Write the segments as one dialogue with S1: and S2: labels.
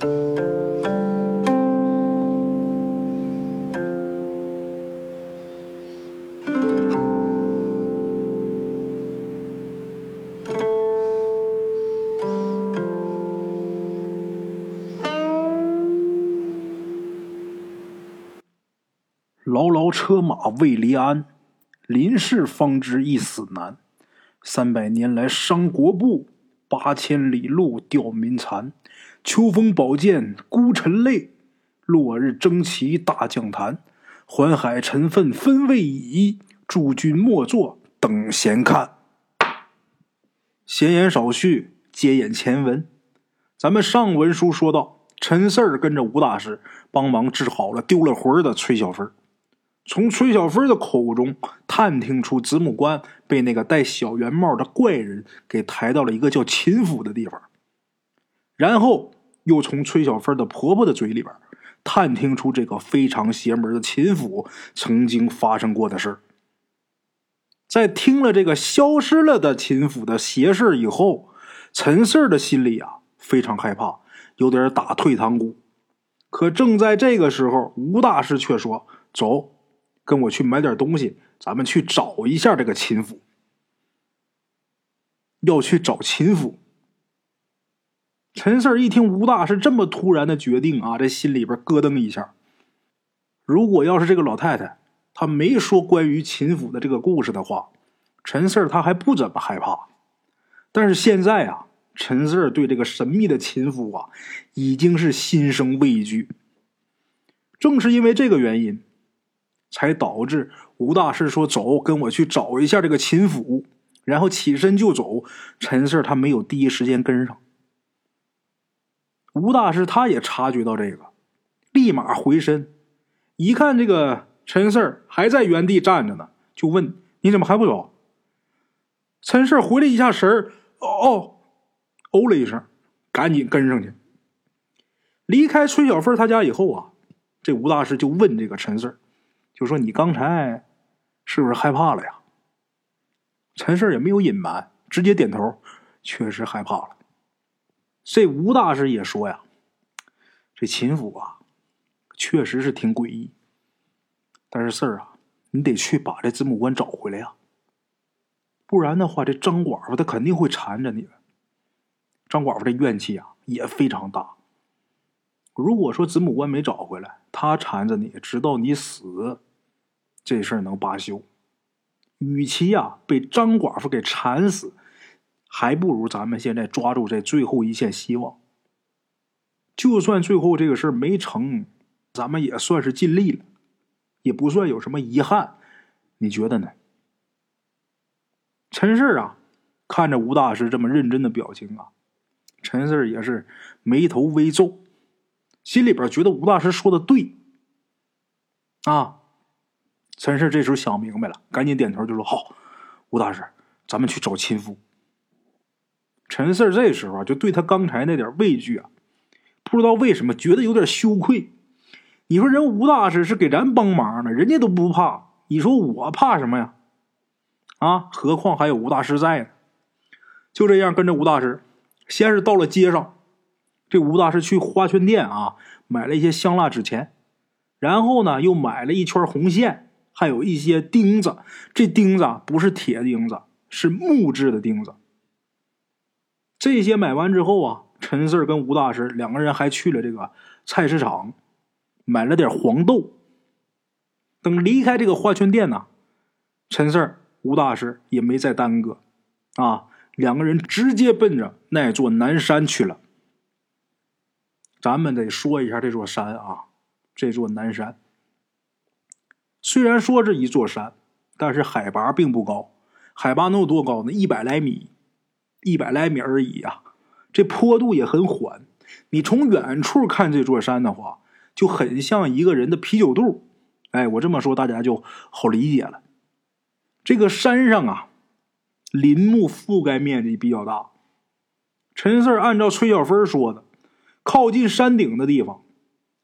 S1: 牢牢车马未离鞍，临事方知一死难。三百年来伤国步，八千里路吊民残。秋风宝剑孤臣泪，落日征旗大将坛。环海尘愤分未已，诸君莫作等闲看。闲言少叙，接眼前文。咱们上文书说到，陈四儿跟着吴大师帮忙治好了丢了魂的崔小芬。从崔小芬的口中探听出子母官被那个戴小圆帽的怪人给抬到了一个叫秦府的地方，然后又从崔小芬的婆婆的嘴里边探听出这个非常邪门的秦府曾经发生过的事在听了这个消失了的秦府的邪事以后，陈四的心里啊非常害怕，有点打退堂鼓。可正在这个时候，吴大师却说：“走。”跟我去买点东西，咱们去找一下这个秦府。要去找秦府。陈四一听吴大是这么突然的决定啊，这心里边咯噔一下。如果要是这个老太太她没说关于秦府的这个故事的话，陈四他还不怎么害怕。但是现在啊，陈四对这个神秘的秦府啊，已经是心生畏惧。正是因为这个原因。才导致吴大师说：“走，跟我去找一下这个秦府。”然后起身就走。陈四他没有第一时间跟上。吴大师他也察觉到这个，立马回身，一看这个陈四还在原地站着呢，就问：“你怎么还不走？”陈四回了一下神儿，哦，哦了一声，赶紧跟上去。离开崔小凤他家以后啊，这吴大师就问这个陈四就说你刚才是不是害怕了呀？陈氏也没有隐瞒，直接点头，确实害怕了。这吴大师也说呀，这秦府啊，确实是挺诡异。但是四儿啊，你得去把这子母关找回来呀，不然的话，这张寡妇她肯定会缠着你的。张寡妇这怨气啊也非常大。如果说子母关没找回来，她缠着你，直到你死。这事儿能罢休，与其呀被张寡妇给缠死，还不如咱们现在抓住这最后一线希望。就算最后这个事儿没成，咱们也算是尽力了，也不算有什么遗憾。你觉得呢？陈氏啊，看着吴大师这么认真的表情啊，陈氏也是眉头微皱，心里边觉得吴大师说的对啊。陈氏这时候想明白了，赶紧点头就说：“好，吴大师，咱们去找亲夫。”陈四这时候就对他刚才那点畏惧啊，不知道为什么觉得有点羞愧。你说人吴大师是给咱帮忙呢，人家都不怕，你说我怕什么呀？啊，何况还有吴大师在呢。就这样跟着吴大师，先是到了街上，这吴大师去花圈店啊买了一些香蜡纸钱，然后呢又买了一圈红线。还有一些钉子，这钉子不是铁钉子，是木质的钉子。这些买完之后啊，陈四跟吴大师两个人还去了这个菜市场，买了点黄豆。等离开这个花圈店呢，陈四吴大师也没再耽搁，啊，两个人直接奔着那座南山去了。咱们得说一下这座山啊，这座南山。虽然说是一座山，但是海拔并不高，海拔能有多高呢？一百来米，一百来米而已啊！这坡度也很缓。你从远处看这座山的话，就很像一个人的啤酒肚。哎，我这么说大家就好理解了。这个山上啊，林木覆盖面积比较大。陈四按照崔小芬说的，靠近山顶的地方，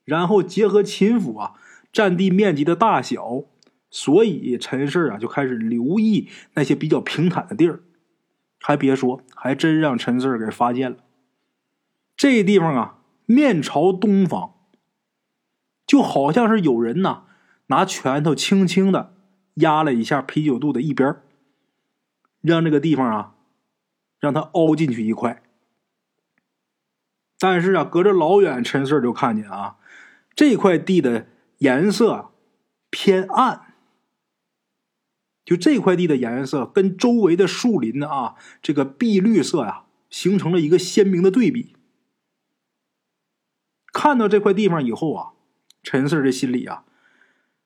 S1: 然后结合秦府啊。占地面积的大小，所以陈氏啊就开始留意那些比较平坦的地儿。还别说，还真让陈四给发现了。这地方啊，面朝东方，就好像是有人呐拿拳头轻轻的压了一下啤酒肚的一边让这个地方啊让它凹进去一块。但是啊，隔着老远，陈四就看见啊，这块地的颜色偏暗，就这块地的颜色跟周围的树林啊这个碧绿色呀，形成了一个鲜明的对比。看到这块地方以后啊，陈四的心里啊，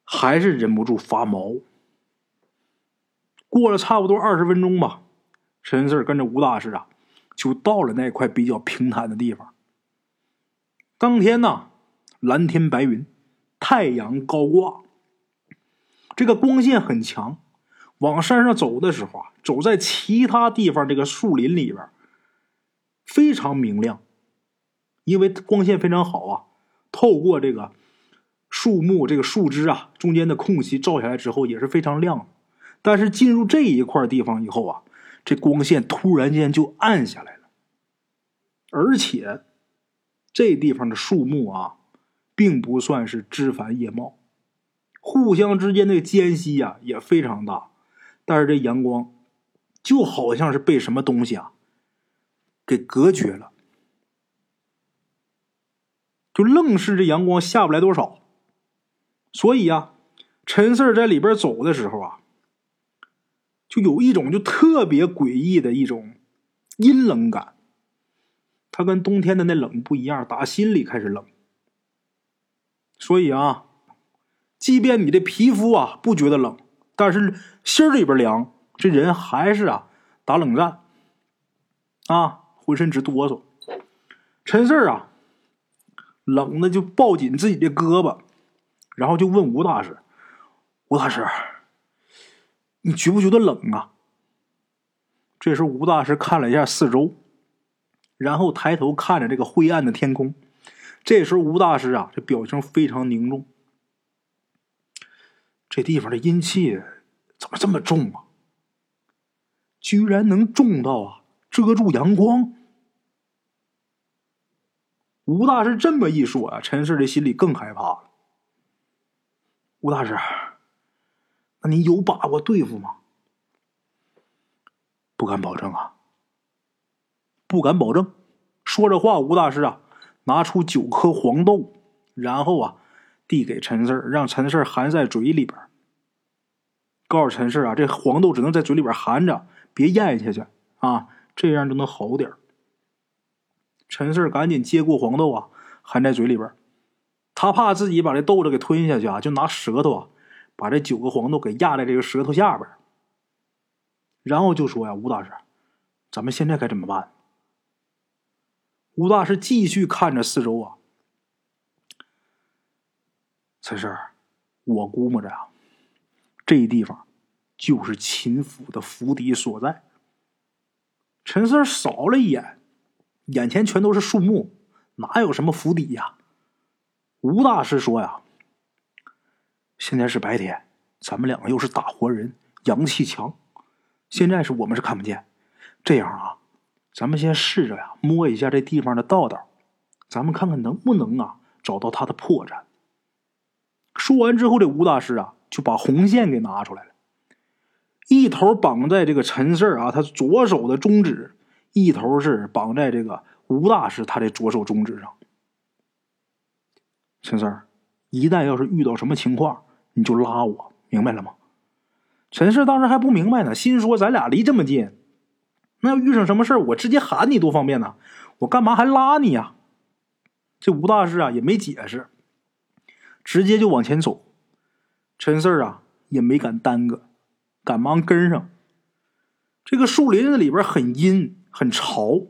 S1: 还是忍不住发毛。过了差不多二十分钟吧，陈四跟着吴大师啊，就到了那块比较平坦的地方。当天呢，蓝天白云，太阳高挂，这个光线很强。往山上走的时候啊，走在其他地方这个树林里边，非常明亮，因为光线非常好啊。透过这个树木、这个树枝啊中间的空隙照下来之后，也是非常亮。但是进入这一块地方以后啊，这光线突然间就暗下来了，而且。这地方的树木啊，并不算是枝繁叶茂，互相之间的间隙呀也非常大，但是这阳光就好像是被什么东西啊给隔绝了，就愣是这阳光下不来多少，所以啊，陈四在里边走的时候啊，就有一种就特别诡异的一种阴冷感。它跟冬天的那冷不一样，打心里开始冷。所以啊，即便你的皮肤啊不觉得冷，但是心里边凉，这人还是啊打冷战，啊浑身直哆嗦。陈四啊，冷的就抱紧自己的胳膊，然后就问吴大师：“吴大师，你觉不觉得冷啊？”这时候吴大师看了一下四周。然后抬头看着这个灰暗的天空，这时候吴大师啊，这表情非常凝重。这地方的阴气怎么这么重啊？居然能重到啊遮住阳光！吴大师这么一说啊，陈氏的心里更害怕了。吴大师，那你有把握对付吗？不敢保证啊。不敢保证。说着话，吴大师啊，拿出九颗黄豆，然后啊，递给陈四儿让陈四儿含在嘴里边告诉陈四儿啊，这黄豆只能在嘴里边含着，别咽下去啊，这样就能好点陈四儿赶紧接过黄豆啊，含在嘴里边他怕自己把这豆子给吞下去啊，就拿舌头啊，把这九个黄豆给压在这个舌头下边然后就说呀：“吴大师，咱们现在该怎么办？”吴大师继续看着四周啊，陈氏，我估摸着啊，这地方就是秦府的府邸所在。陈四扫了一眼，眼前全都是树木，哪有什么府邸呀？吴大师说呀：“现在是白天，咱们两个又是大活人，阳气强，现在是我们是看不见。这样啊。”咱们先试着呀，摸一下这地方的道道，咱们看看能不能啊找到他的破绽。说完之后，这吴大师啊就把红线给拿出来了，一头绑在这个陈四啊他左手的中指，一头是绑在这个吴大师他的左手中指上。陈四一旦要是遇到什么情况，你就拉我，明白了吗？陈四当时还不明白呢，心说咱俩离这么近。那要遇上什么事我直接喊你多方便呢，我干嘛还拉你呀？这吴大师啊也没解释，直接就往前走。陈四啊也没敢耽搁，赶忙跟上。这个树林子里边很阴很潮，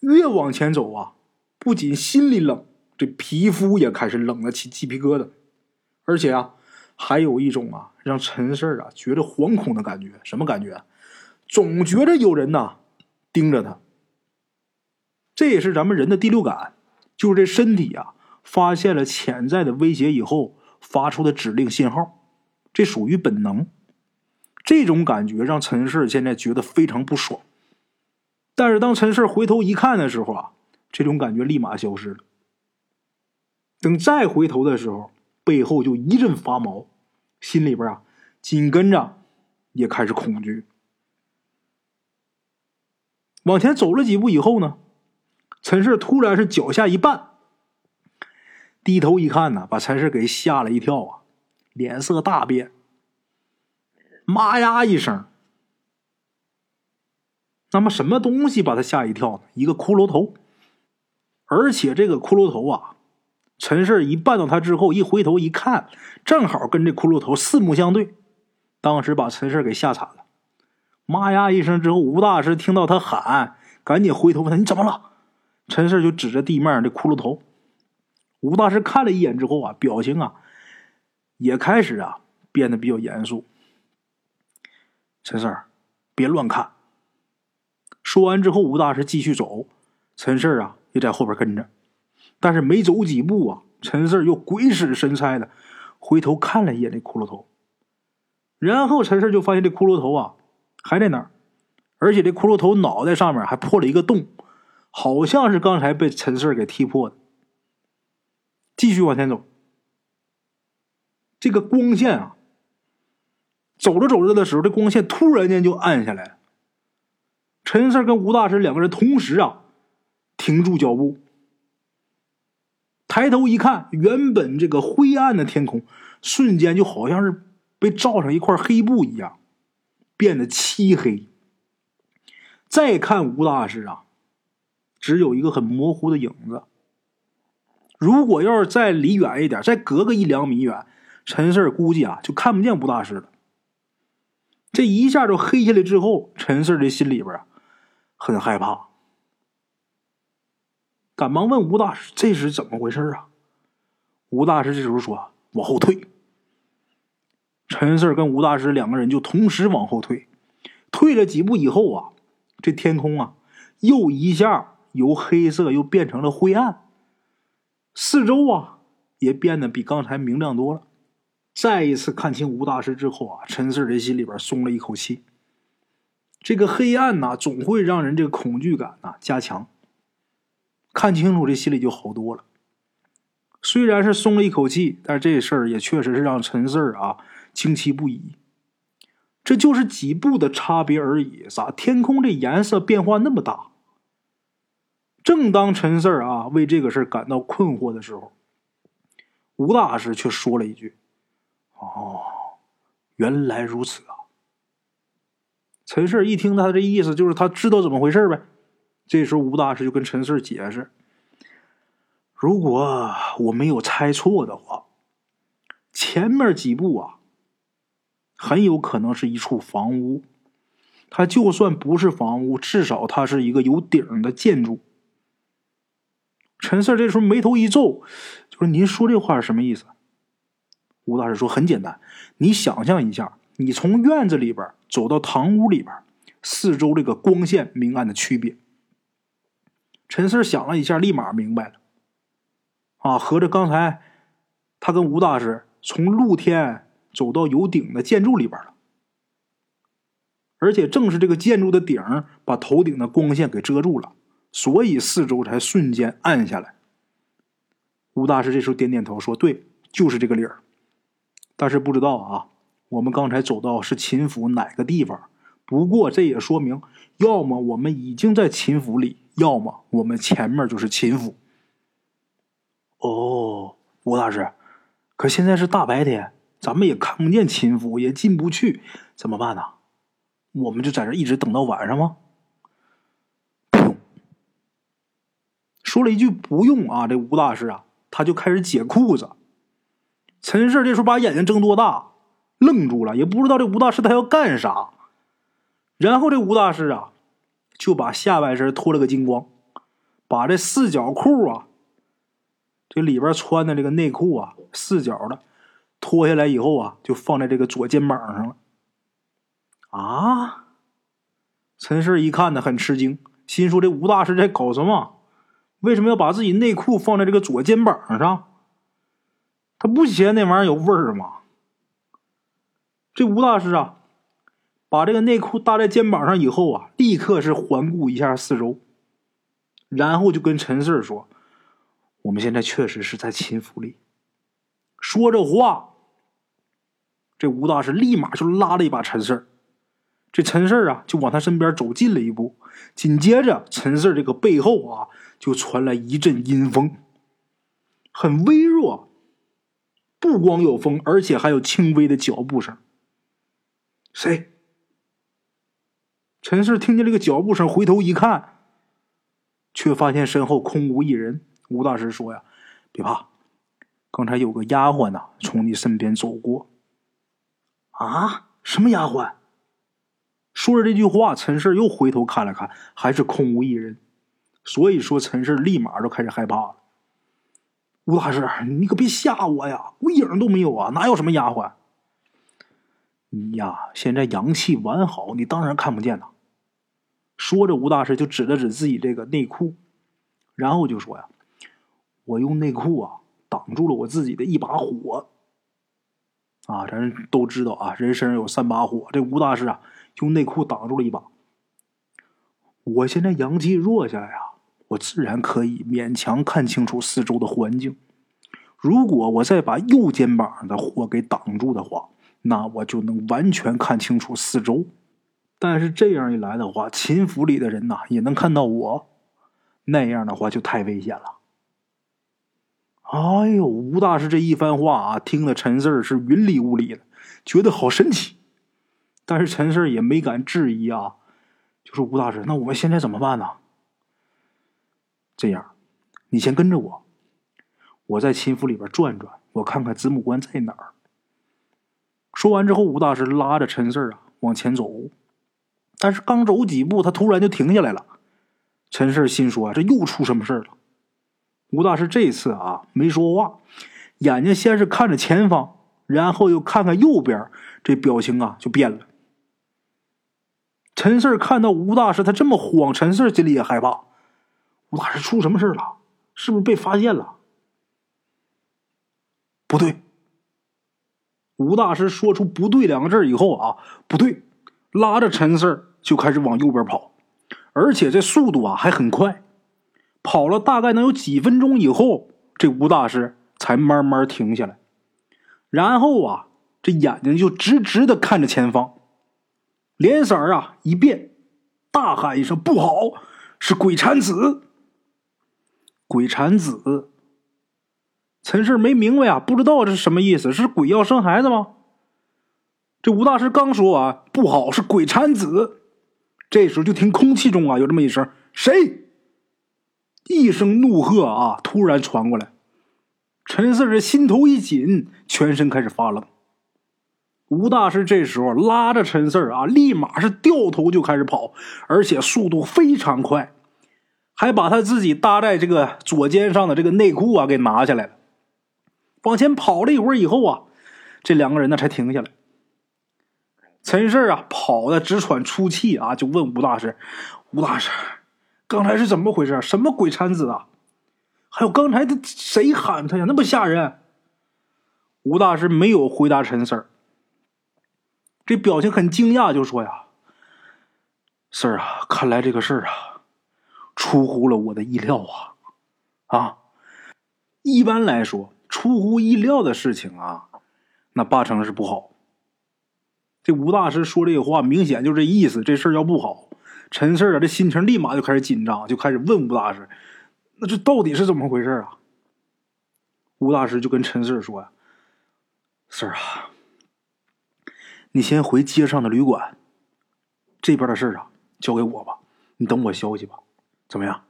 S1: 越往前走啊，不仅心里冷，这皮肤也开始冷了起鸡皮疙瘩，而且啊，还有一种啊让陈四啊觉得惶恐的感觉。什么感觉？总觉着有人呐。盯着他，这也是咱们人的第六感，就是这身体啊，发现了潜在的威胁以后发出的指令信号，这属于本能。这种感觉让陈氏现在觉得非常不爽。但是当陈氏回头一看的时候啊，这种感觉立马消失了，等再回头的时候，背后就一阵发毛，心里边啊，紧跟着也开始恐惧。往前走了几步以后呢，陈氏突然是脚下一绊，低头一看呢，把陈氏给吓了一跳啊，脸色大变，妈呀一声。那么什么东西把他吓一跳呢？一个骷髅头，而且这个骷髅头啊，陈氏一绊到他之后，一回头一看，正好跟这骷髅头四目相对，当时把陈氏给吓惨了。妈呀一声之后，吴大师听到他喊，赶紧回头问他：“你怎么了？”陈氏就指着地面这骷髅头。吴大师看了一眼之后啊，表情啊也开始啊变得比较严肃。陈氏，别乱看。说完之后，吴大师继续走，陈四啊也在后边跟着。但是没走几步啊，陈四又鬼使神差的回头看了一眼这骷髅头，然后陈四就发现这骷髅头啊还在那儿，而且这骷髅头脑袋上面还破了一个洞，好像是刚才被陈四给踢破的。继续往前走，这个光线啊，走着走着的时候，这光线突然间就暗下来了。陈四跟吴大师两个人同时啊，停住脚步，抬头一看，原本这个灰暗的天空，瞬间就好像是被罩上一块黑布一样，变得漆黑。再看吴大师啊，只有一个很模糊的影子。如果要是再离远一点，再隔个一两米远，陈四估计啊就看不见吴大师了。这一下就黑下来之后，陈四的心里边啊。很害怕，赶忙问吴大师：“这是怎么回事啊？”吴大师这时候说：“往后退。”陈四跟吴大师两个人就同时往后退。退了几步以后啊，这天空啊又一下由黑色又变成了灰暗，四周啊也变得比刚才明亮多了。再一次看清吴大师之后啊，陈四这心里边松了一口气。这个黑暗呐，总会让人这个恐惧感呐加强。看清楚，这心里就好多了。虽然是松了一口气，但这事儿也确实是让陈四啊惊奇不已。这就是几步的差别而已，咋天空这颜色变化那么大？正当陈四儿啊为这个事感到困惑的时候，吴大师却说了一句：“哦，原来如此啊。”陈四一听他这意思，就是他知道怎么回事呗。这时候吴大师就跟陈四解释：“如果我没有猜错的话，前面几步啊，很有可能是一处房屋。它就算不是房屋，至少它是一个有顶的建筑。”陈四这时候眉头一皱，就说：“您说这话是什么意思？”吴大师说：“很简单，你想象一下。”你从院子里边走到堂屋里边，四周这个光线明暗的区别。陈四想了一下，立马明白了。啊，合着刚才他跟吴大师从露天走到有顶的建筑里边了，而且正是这个建筑的顶把头顶的光线给遮住了，所以四周才瞬间暗下来。吴大师这时候点点头说：“对，就是这个理儿。”但是不知道啊。我们刚才走到是秦府哪个地方？不过这也说明，要么我们已经在秦府里，要么我们前面就是秦府。哦，吴大师，可现在是大白天，咱们也看不见秦府，也进不去，怎么办呢？我们就在这一直等到晚上吗？不用。说了一句“不用”啊，这吴大师啊，他就开始解裤子。陈氏这时候把眼睛睁多大？愣住了，也不知道这吴大师他要干啥。然后这吴大师啊，就把下半身脱了个精光，把这四角裤啊，这里边穿的这个内裤啊，四角的脱下来以后啊，就放在这个左肩膀上了。啊！陈氏一看呢，很吃惊，心说这吴大师在搞什么？为什么要把自己内裤放在这个左肩膀上？他不嫌那玩意儿有味儿吗？这吴大师啊，把这个内裤搭在肩膀上以后啊，立刻是环顾一下四周，然后就跟陈四说：“我们现在确实是在秦府里。说这话，这吴大师立马就拉了一把陈四。这陈四啊，就往他身边走近了一步。紧接着，陈四这个背后啊，就传来一阵阴风，很微弱。不光有风，而且还有轻微的脚步声。谁？陈氏听见这个脚步声，回头一看，却发现身后空无一人。吴大师说：“呀，别怕，刚才有个丫鬟呐，从你身边走过。”啊？什么丫鬟？说着这句话，陈氏又回头看了看，还是空无一人。所以说，陈氏立马就开始害怕了。吴大师，你可别吓我呀！我影都没有啊，哪有什么丫鬟？你呀，现在阳气完好，你当然看不见了。说着，吴大师就指了指自己这个内裤，然后就说呀：“我用内裤啊挡住了我自己的一把火。”啊，咱都知道啊，人身上有三把火，这吴大师啊。用内裤挡住了一把。我现在阳气弱下来啊，我自然可以勉强看清楚四周的环境。如果我再把右肩膀的火给挡住的话，那我就能完全看清楚四周。但是这样一来的话，秦府里的人呐也能看到我，那样的话就太危险了。哎呦，吴大师这一番话啊，听得陈四儿是云里雾里的，觉得好神奇。但是陈四儿也没敢质疑啊，就说吴大师，那我们现在怎么办呢？这样，你先跟着我，我在秦府里边转转，我看看子母关在哪儿。说完之后，吴大师拉着陈四啊往前走，但是刚走几步，他突然就停下来了。陈四心说：“这又出什么事了？”吴大师这次啊没说话，眼睛先是看着前方，然后又看看右边，这表情啊就变了。陈四看到吴大师他这么慌，陈四心里也害怕。吴大师出什么事了？是不是被发现了？不对。吴大师说出“不对”两个字以后啊，不对，拉着陈四就开始往右边跑，而且这速度啊还很快。跑了大概能有几分钟以后，这吴大师才慢慢停下来，然后啊，这眼睛就直直的看着前方。脸色啊一变，大喊一声：“不好，是鬼产子！”鬼产子，陈氏没明白啊，不知道这是什么意思，是鬼要生孩子吗？这吴大师刚说完“不好，是鬼产子”，这时候就听空气中啊有这么一声：“谁？”一声怒喝啊，突然传过来，陈四这心头一紧，全身开始发冷。吴大师这时候拉着陈四啊，立马是掉头就开始跑，而且速度非常快，还把他自己搭在这个左肩上的这个内裤啊给拿下来了。往前跑了一会儿以后啊，这两个人呢才停下来。陈四啊跑的直喘粗气啊，就问吴大师：“吴大师，刚才是怎么回事？什么鬼产子啊？还有刚才的谁喊他呀？那么吓人！”吴大师没有回答陈四儿。这表情很惊讶，就说：“呀，四儿啊，看来这个事儿啊，出乎了我的意料啊！啊，一般来说，出乎意料的事情啊，那八成是不好。这吴大师说这个话，明显就这意思，这事儿要不好。陈四儿啊，这心情立马就开始紧张，就开始问吴大师：那这到底是怎么回事啊？吴大师就跟陈四儿说：呀，四儿啊。”你先回街上的旅馆，这边的事儿啊，交给我吧。你等我消息吧，怎么样？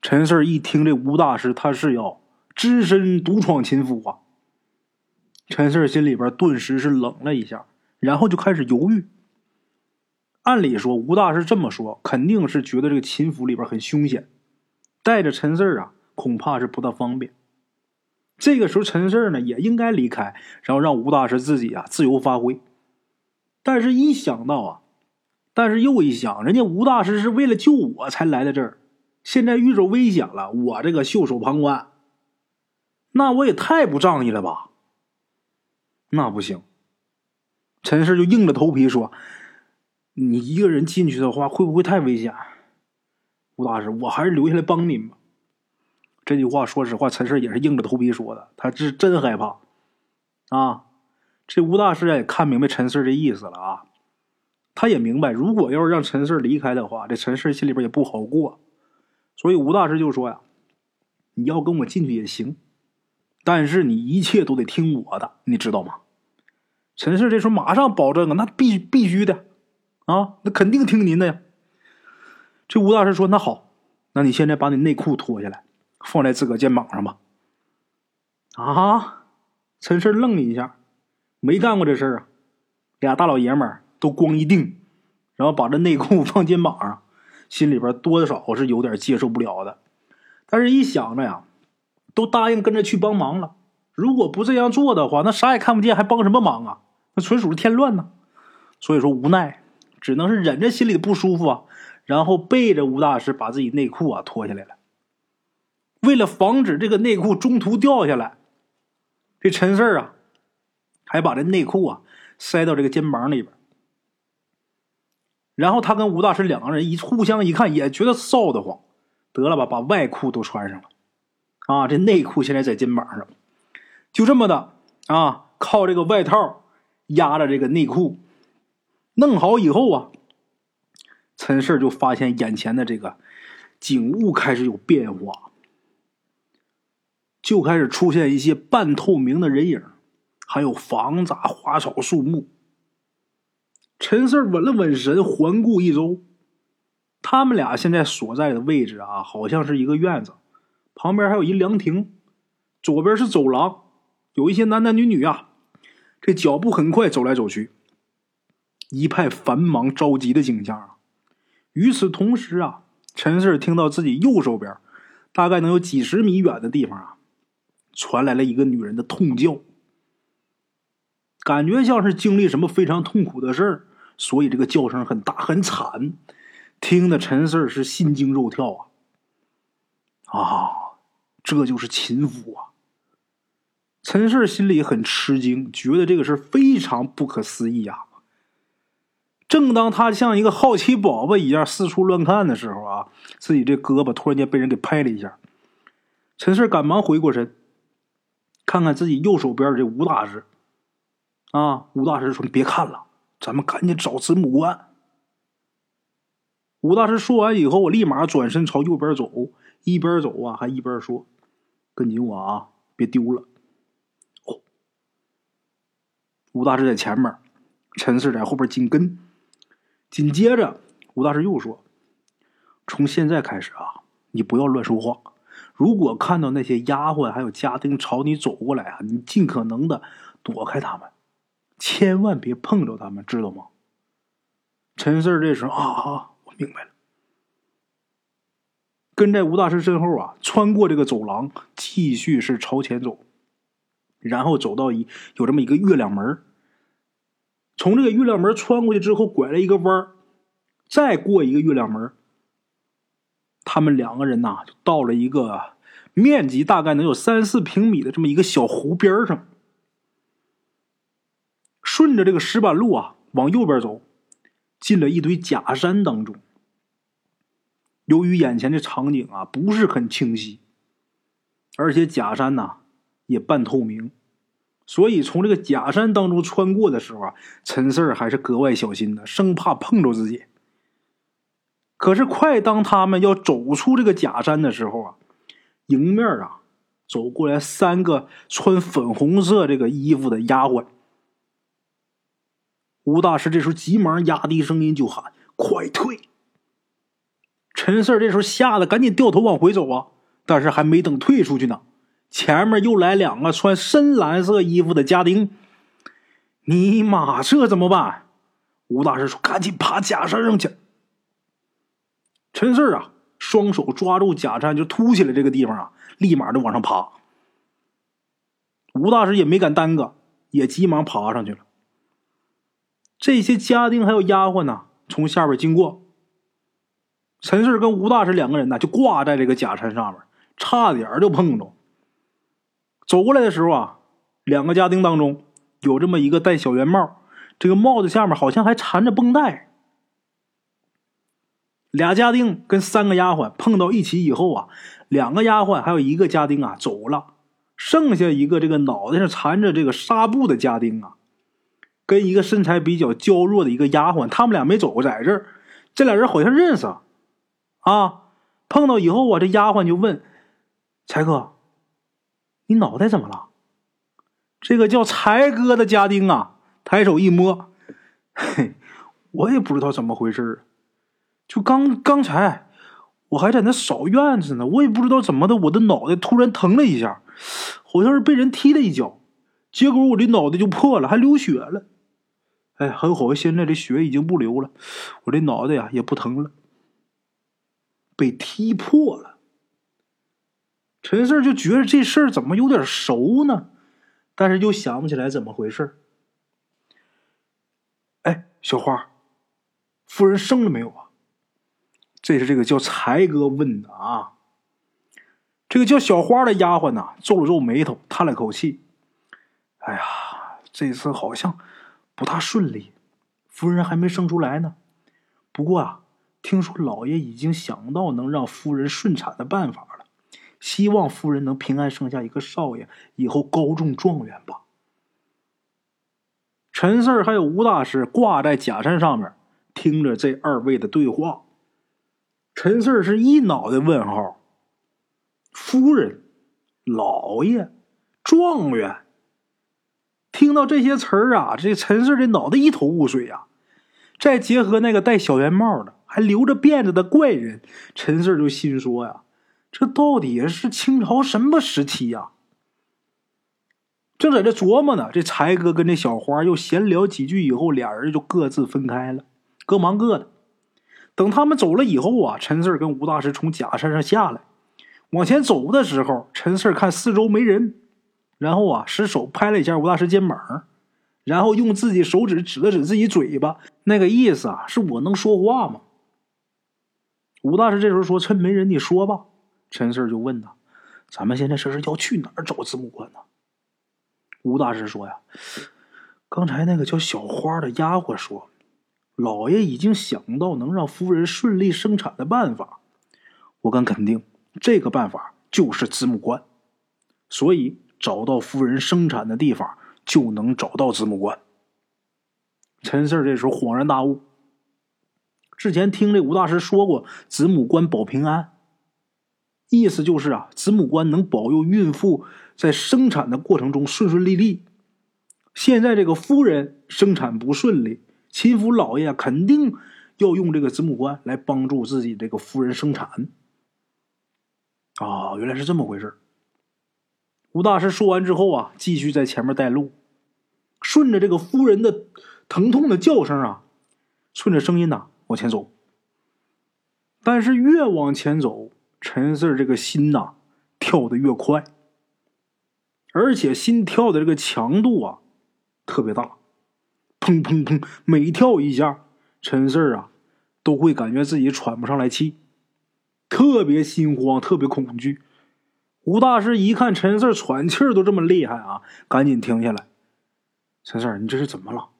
S1: 陈四一听这吴大师他是要只身独闯秦府啊，陈四心里边顿时是冷了一下，然后就开始犹豫。按理说，吴大师这么说，肯定是觉得这个秦府里边很凶险，带着陈四啊，恐怕是不大方便。这个时候，陈四呢也应该离开，然后让吴大师自己啊自由发挥。但是，一想到啊，但是又一想，人家吴大师是为了救我才来的这儿，现在遇着危险了，我这个袖手旁观，那我也太不仗义了吧？那不行。陈氏就硬着头皮说：“你一个人进去的话，会不会太危险？”吴大师，我还是留下来帮您吧。这句话说实话，陈氏也是硬着头皮说的，他是真害怕啊。这吴大师也看明白陈氏的意思了啊，他也明白，如果要是让陈氏离开的话，这陈氏心里边也不好过，所以吴大师就说呀：“你要跟我进去也行，但是你一切都得听我的，你知道吗？”陈氏这时候马上保证啊，那必必须的啊，那肯定听您的呀。这吴大师说：“那好，那你现在把你内裤脱下来，放在自个肩膀上吧。”啊！陈氏愣了一下。没干过这事儿啊！俩大老爷们儿都光一腚，然后把这内裤放肩膀上，心里边多少是有点接受不了的。但是一想着呀，都答应跟着去帮忙了，如果不这样做的话，那啥也看不见，还帮什么忙啊？那纯属是添乱呢。所以说无奈，只能是忍着心里的不舒服啊，然后背着吴大师把自己内裤啊脱下来了。为了防止这个内裤中途掉下来，这陈四啊。还把这内裤啊塞到这个肩膀里边，然后他跟吴大师两个人一互相一看，也觉得臊得慌。得了吧，把外裤都穿上了，啊，这内裤现在在肩膀上，就这么的啊，靠这个外套压着这个内裤，弄好以后啊，陈氏就发现眼前的这个景物开始有变化，就开始出现一些半透明的人影。还有房子、花草、树木。陈四稳了稳神，环顾一周，他们俩现在所在的位置啊，好像是一个院子，旁边还有一凉亭，左边是走廊，有一些男男女女啊，这脚步很快，走来走去，一派繁忙着急的景象啊。与此同时啊，陈四听到自己右手边，大概能有几十米远的地方啊，传来了一个女人的痛叫。感觉像是经历什么非常痛苦的事儿，所以这个叫声很大很惨，听得陈四是心惊肉跳啊！啊，这就是秦府啊！陈四心里很吃惊，觉得这个事非常不可思议啊！正当他像一个好奇宝宝一样四处乱看的时候啊，自己这胳膊突然间被人给拍了一下，陈四赶忙回过神，看看自己右手边这吴大师。啊！吴大师说：“你别看了，咱们赶紧找子母关。”吴大师说完以后，我立马转身朝右边走，一边走啊，还一边说：“跟紧我啊，别丢了。”哦，吴大师在前面，陈四在后边紧跟。紧接着，吴大师又说：“从现在开始啊，你不要乱说话。如果看到那些丫鬟还有家丁朝你走过来啊，你尽可能的躲开他们。”千万别碰着他们，知道吗？陈四这时候啊啊，我明白了。跟在吴大师身后啊，穿过这个走廊，继续是朝前走，然后走到一有这么一个月亮门从这个月亮门穿过去之后，拐了一个弯再过一个月亮门他们两个人呐，就到了一个面积大概能有三四平米的这么一个小湖边上。顺着这个石板路啊，往右边走，进了一堆假山当中。由于眼前的场景啊不是很清晰，而且假山呐也半透明，所以从这个假山当中穿过的时候啊，陈四儿还是格外小心的，生怕碰着自己。可是，快当他们要走出这个假山的时候啊，迎面啊走过来三个穿粉红色这个衣服的丫鬟。吴大师这时候急忙压低声音就喊：“快退！”陈四这时候吓得赶紧掉头往回走啊，但是还没等退出去呢，前面又来两个穿深蓝色衣服的家丁。尼玛，这怎么办？吴大师说：“赶紧爬假山上去！”陈四啊，双手抓住假山就凸起来这个地方啊，立马就往上爬。吴大师也没敢耽搁，也急忙爬上去了。这些家丁还有丫鬟呢，从下边经过。陈四跟吴大师两个人呢，就挂在这个假山上面，差点就碰着。走过来的时候啊，两个家丁当中有这么一个戴小圆帽，这个帽子下面好像还缠着绷带。俩家丁跟三个丫鬟碰到一起以后啊，两个丫鬟还有一个家丁啊走了，剩下一个这个脑袋上缠着这个纱布的家丁啊，跟一个身材比较娇弱的一个丫鬟，他们俩没走在这儿，这俩人好像认识啊。碰到以后啊，这丫鬟就问才哥：“你脑袋怎么了？”这个叫才哥的家丁啊，抬手一摸，嘿，我也不知道怎么回事就刚刚才，我还在那扫院子呢，我也不知道怎么的，我的脑袋突然疼了一下，好像是被人踢了一脚，结果我的脑袋就破了，还流血了。哎，很好，现在这血已经不流了，我这脑袋呀也不疼了。被踢破了，陈四就觉得这事儿怎么有点熟呢？但是又想不起来怎么回事哎，小花，夫人生了没有啊？这是这个叫才哥问的啊。这个叫小花的丫鬟呐，皱了皱眉头，叹了口气：“哎呀，这次好像不大顺利，夫人还没生出来呢。不过啊，听说老爷已经想到能让夫人顺产的办法了，希望夫人能平安生下一个少爷，以后高中状元吧。”陈四儿还有吴大师挂在假山上面，听着这二位的对话。陈四儿是一脑袋问号。夫人、老爷、状元，听到这些词儿啊，这陈四的脑袋一头雾水呀。再结合那个戴小圆帽的、还留着辫子的怪人，陈四就心说呀：这到底是清朝什么时期呀？正在这琢磨呢，这柴哥跟这小花又闲聊几句以后，俩人就各自分开了，各忙各的。等他们走了以后啊，陈四跟吴大师从假山上下来，往前走的时候，陈四看四周没人，然后啊，使手拍了一下吴大师肩膀，然后用自己手指指了指自己嘴巴，那个意思啊，是我能说话吗？吴大师这时候说：“趁没人，你说吧。”陈四就问他：“咱们现在这是要去哪儿找子母官呢？”吴大师说：“呀，刚才那个叫小花的丫鬟说。”老爷已经想到能让夫人顺利生产的办法，我敢肯定，这个办法就是子母官。所以找到夫人生产的地方，就能找到子母棺。陈四这时候恍然大悟，之前听这吴大师说过，子母棺保平安，意思就是啊，子母棺能保佑孕妇在生产的过程中顺顺利利。现在这个夫人生产不顺利。秦府老爷肯定要用这个子母棺来帮助自己这个夫人生产。啊，原来是这么回事吴大师说完之后啊，继续在前面带路，顺着这个夫人的疼痛的叫声啊，顺着声音呐往前走。但是越往前走，陈四这个心呐跳的越快，而且心跳的这个强度啊特别大。砰砰砰！每跳一下，陈四啊，都会感觉自己喘不上来气，特别心慌，特别恐惧。吴大师一看陈四喘气儿都这么厉害啊，赶紧停下来。陈四，你这是怎么了？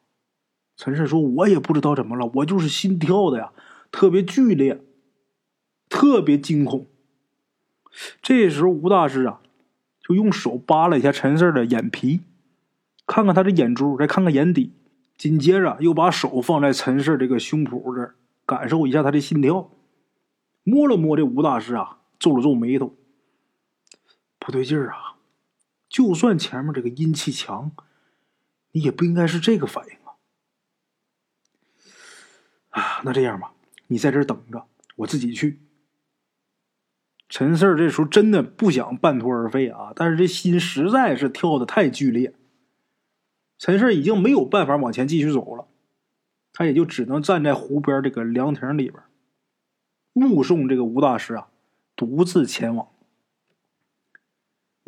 S1: 陈四说：“我也不知道怎么了，我就是心跳的呀，特别剧烈，特别惊恐。”这时候，吴大师啊，就用手扒了一下陈四的眼皮，看看他的眼珠，再看看眼底。紧接着又把手放在陈氏这个胸脯这儿，感受一下他的心跳，摸了摸这吴大师啊，皱了皱眉头，不对劲儿啊！就算前面这个阴气强，你也不应该是这个反应啊！啊，那这样吧，你在这儿等着，我自己去。陈四这时候真的不想半途而废啊，但是这心实在是跳的太剧烈。陈氏已经没有办法往前继续走了，他也就只能站在湖边这个凉亭里边，目送这个吴大师啊独自前往。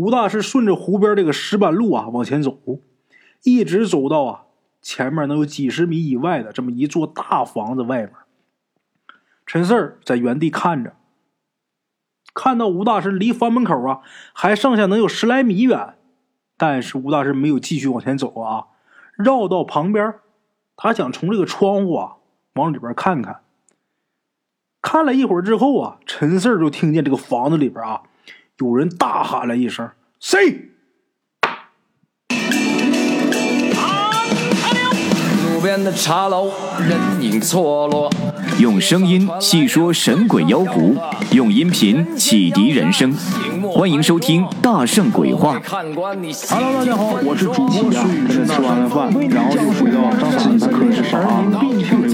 S1: 吴大师顺着湖边这个石板路啊往前走，一直走到啊前面能有几十米以外的这么一座大房子外面。陈四儿在原地看着，看到吴大师离房门口啊还剩下能有十来米远。但是吴大师没有继续往前走啊，绕到旁边，他想从这个窗户啊往里边看看。看了一会儿之后啊，陈四儿就听见这个房子里边啊，有人大喊了一声：“谁？”
S2: 路边的茶楼，人影错落。用声音细说神鬼妖狐，用音频启迪人生。欢迎收听《大圣鬼话》。
S1: Hello，大家好，我是主播孙宇，吃完了饭，然后就回到自己的课室上啊。